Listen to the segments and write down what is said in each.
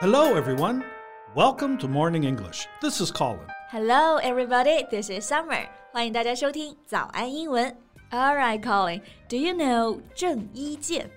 Hello, everyone. Welcome to Morning English. This is Colin. Hello, everybody. This is Summer. 欢迎大家收听早安英文。All right, Colin. Do you know 郑伊健？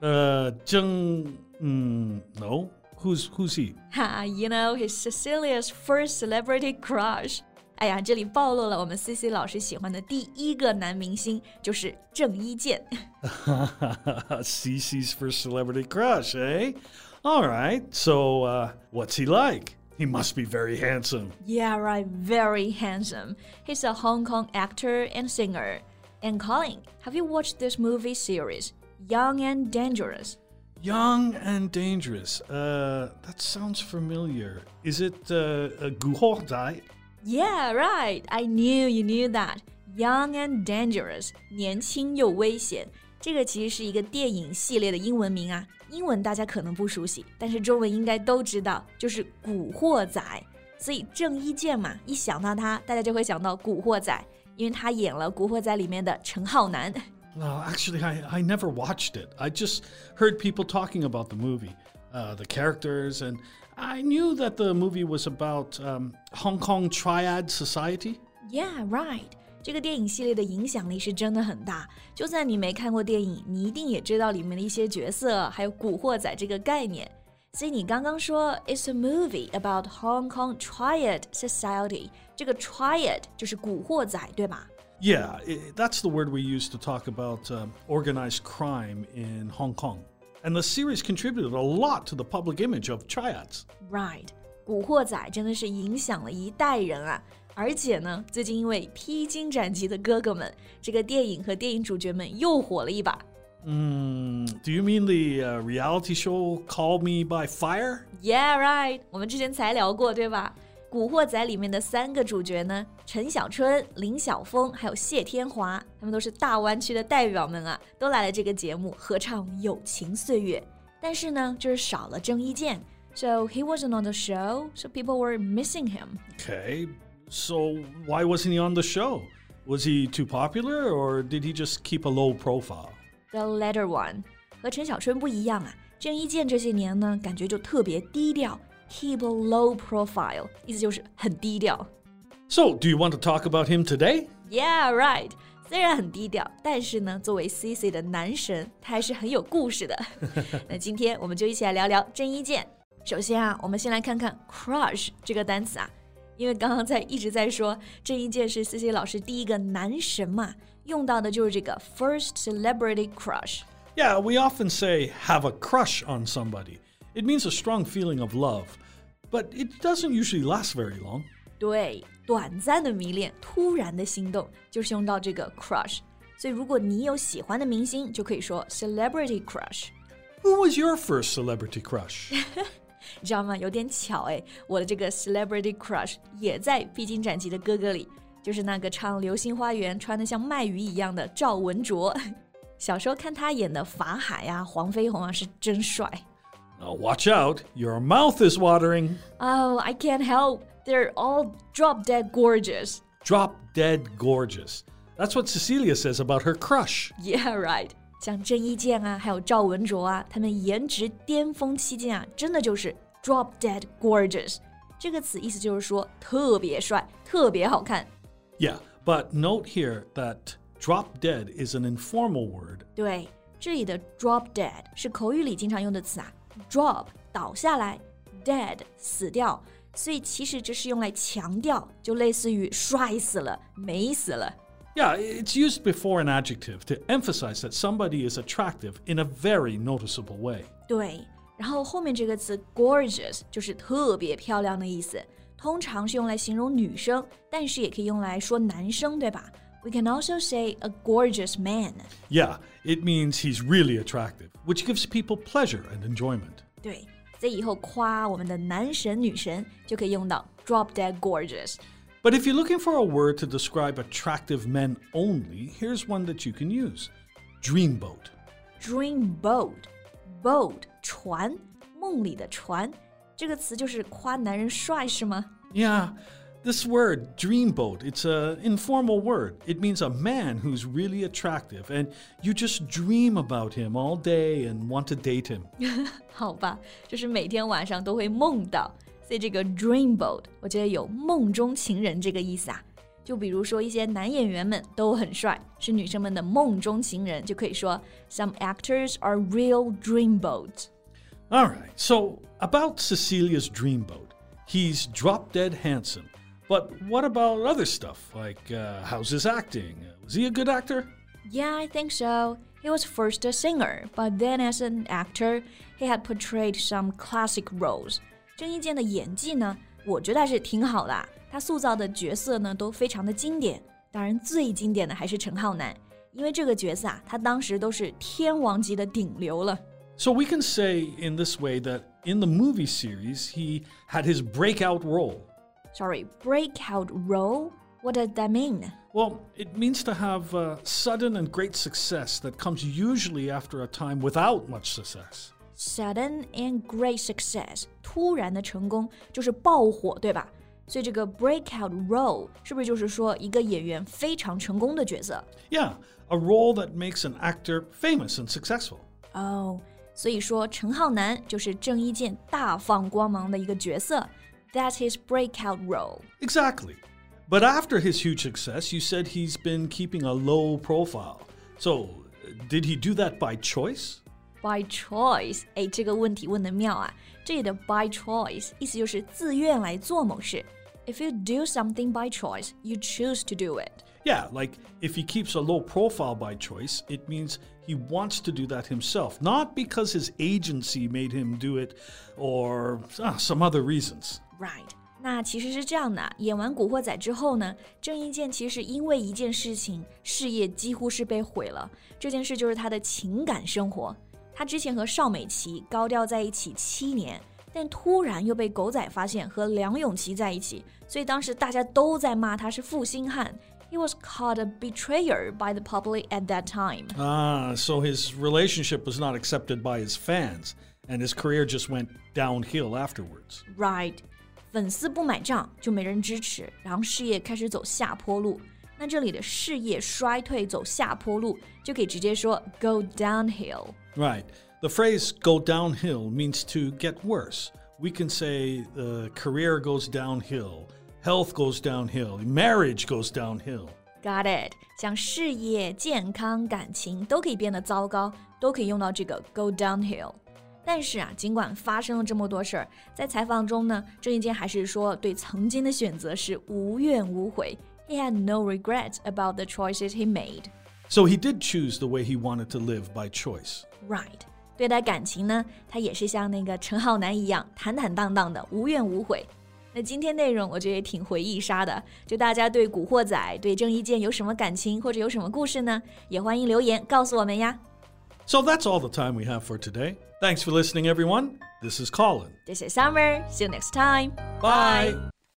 Uh, Jung. Mm, no. Who's who's he? Ha, you know he's Cecilia's first celebrity crush. 哎呀，这里暴露了我们 C C 老师喜欢的第一个男明星就是郑伊健。 Cece's first celebrity crush, eh? All right. So, uh, what's he like? He must be very handsome. Yeah, right. Very handsome. He's a Hong Kong actor and singer. And Colin, have you watched this movie series, Young and Dangerous? Young and dangerous. Uh, that sounds familiar. Is it uh, a Guo Dai? Yeah, right. I knew you knew that. Young and Dangerous，年轻又危险。 这个其实是一个电影系列的英文名啊，英文大家可能不熟悉，但是中文应该都知道，就是《古惑仔》。所以郑伊健嘛，一想到他，大家就会想到《古惑仔》，因为他演了《古惑仔》里面的陈浩南。 No, actually, I, I never watched it. I just heard people talking about the movie, uh, the characters, and I knew that the movie was about um, Hong Kong Triad Society. Yeah, right. 这个电影系列的影响力是真的很大，就算你没看过电影，你一定也知道里面的一些角色，还有“古惑仔”这个概念。所以你刚刚说 "It's a movie about Hong Kong Triad Society"，这个 Triad 就是古惑仔，对吧？ Yeah, i that's the word we use to talk about um, organized crime in Hong Kong. And the series contributed a lot to the public image of triads. Right，古惑仔真的是影响了一代人啊！ 而且呢，最近因为《披荆斩棘的哥哥们》这个电影和电影主角们又火了一把。Mm, do you mean the uh, reality show Call Me by Fire? Yeah, right。我们之前才聊过，对吧？《古惑仔》里面的三个主角呢，陈小春、林晓峰还有谢天华，他们都是大湾区的代表们啊，都来了这个节目合唱《友情岁月》。但是呢，就是少了郑伊健，so he wasn't on the show, so people were missing him. Okay, so why wasn't he on the show? Was he too popular or did he just keep a low profile? The latter one 和陈小春不一样啊，郑伊健这些年呢，感觉就特别低调，keep a low profile，意思就是很低调。 So, do you want to talk about him today? Yeah, right. 虽然很低调，但是呢，作为 CC 的男神，他还是很有故事的。那今天我们就一起来聊聊郑伊健。首先啊，我们先来看看 crush 这个单词啊， 因为刚刚在一直在说郑伊健是 CC 老师第一个男神嘛，用到的就是这个 first celebrity crush。 Yeah, we often say have a crush on somebody. It means a strong feeling of love, but it doesn't usually last very long. 对，短暂的迷恋，突然的心动，就是用到这个 crush。所以如果你有喜欢的明星，就可以说 celebrity crush。 Who was your first celebrity crush? 你知道吗？有点巧哎，我的这个 celebrity crush 也在《披荆斩棘的哥哥》里，就是那个唱《流星花园》穿得像卖鱼一样的赵文卓。小时候看他演的法海啊、黄飞鸿啊，是真帅。 now, watch out, your mouth is watering. Oh, I can't help. They're all drop dead gorgeous. Drop dead gorgeous. That's what Cecilia says about her crush. Yeah, right. 像郑伊健啊，还有赵文卓啊，他们颜值巅峰期间啊，真的就是 drop dead gorgeous 这个词，意思就是说特别帅、特别好看。Yeah, but note here that drop dead is an informal word. 对，这里的 drop dead 是口语里经常用的词啊，drop 倒下来，dead 死掉，所以其实这是用来强调，就类似于帅死了、美死了。Yeah, it's used before an adjective to emphasize that somebody is attractive in a very noticeable way. 对，然后后面这个词 gorgeous 就是特别漂亮的意思，通常是用来形容女生，但是也可以用来说男生，对吧？We can also say a gorgeous man。 Yeah, it means he's really attractive, which gives people pleasure and enjoyment. 对，所以以后夸我们的男神女神就可以用到 drop dead gorgeous。 But if you're looking for a word to describe attractive men only, here's one that you can use dreamboat. Dreamboat，boat 船，梦里的船，这个词就是夸男人帅是吗？ Yeah, This word, dreamboat, it's an informal word. It means a man who's really attractive and you just dream about him all day and want to date him. 好吧，就是每天晚上都会梦到， 所以这个 dreamboat 我觉得有梦中情人这个意思啊。就比如说一些男演员们都很帅，是女生们的梦中情人，就可以说 Some actors are real dreamboats. All right, so about Cecilia's dreamboat, he's drop dead handsome. But what about other stuff? Like, uh, how's his acting? Was he a good actor? Yeah, I think so. He was first a singer, but then as an actor, he had portrayed some classic roles. 郑伊健的演技呢，我觉得还是挺好的。他塑造的角色呢，都非常的经典。当然，最经典的还是陈浩南，因为这个角色啊，他当时都是天王级的顶流了。So we can say in this way that in the movie series, he had his breakout role. Sorry, breakout role? What does that mean? Well, it means to have uh, sudden and great success that comes usually after a time without much success. Sudden and great success，突然的成功就是爆火，对吧？所以这个 breakout role 是不是就是说一个演员非常成功的角色？Yeah, a role that makes an actor famous and successful. 哦，所以说陈浩南就是郑伊健大放光芒的一个角色。that's his breakout role. Exactly. But after his huge success, you said he's been keeping a low profile. So, did he do that by choice? By choice，哎，这个问题问的妙啊！这里的 by choice 意思就是自愿来做某事。If you do something by choice, you choose to do it. Yeah, like if he keeps a low profile by choice, it means he wants to do that himself, not because his agency made him do it or ah, some other reasons. Right，那其实是这样的。演完《古惑仔》之后呢，郑伊健其实因为一件事情，事业几乎是被毁了。这件事就是他的情感生活。 他之前和邵美琪高调在一起七年，但突然又被狗仔发现和梁咏琪在一起，所以当时大家都在骂他是负心汉。He was called a betrayer by the public at that time. Ah, so his relationship was not accepted by his fans, and his career just went downhill afterwards. Right. 粉丝不买账，就没人支持，然后事业开始走下坡路。 那这里的事业衰退走下坡路，就可以直接说 go downhill。Right. The phrase go downhill means to get worse. We can say the career goes downhill, health goes downhill, marriage goes downhill. Got it. 像事业、健康、感情都可以变得糟糕，都可以用到这个 go downhill。但是啊，尽管发生了这么多事儿，在采访中呢，郑伊健还是说对曾经的选择是无怨无悔。 He had no regrets about the choices he made. So he did choose the way he wanted to live by choice. Right. 对待感情呢，他也是像那个陈浩南一样坦坦荡荡的，无怨无悔。那今天内容我觉得也挺回忆杀的，就大家对《古惑仔》、对郑伊健有什么感情或者有什么故事呢？也欢迎留言告诉我们呀。So that's all the time we have for today. Thanks for listening, everyone. This is Colin. This is Summer. See you next time. Bye.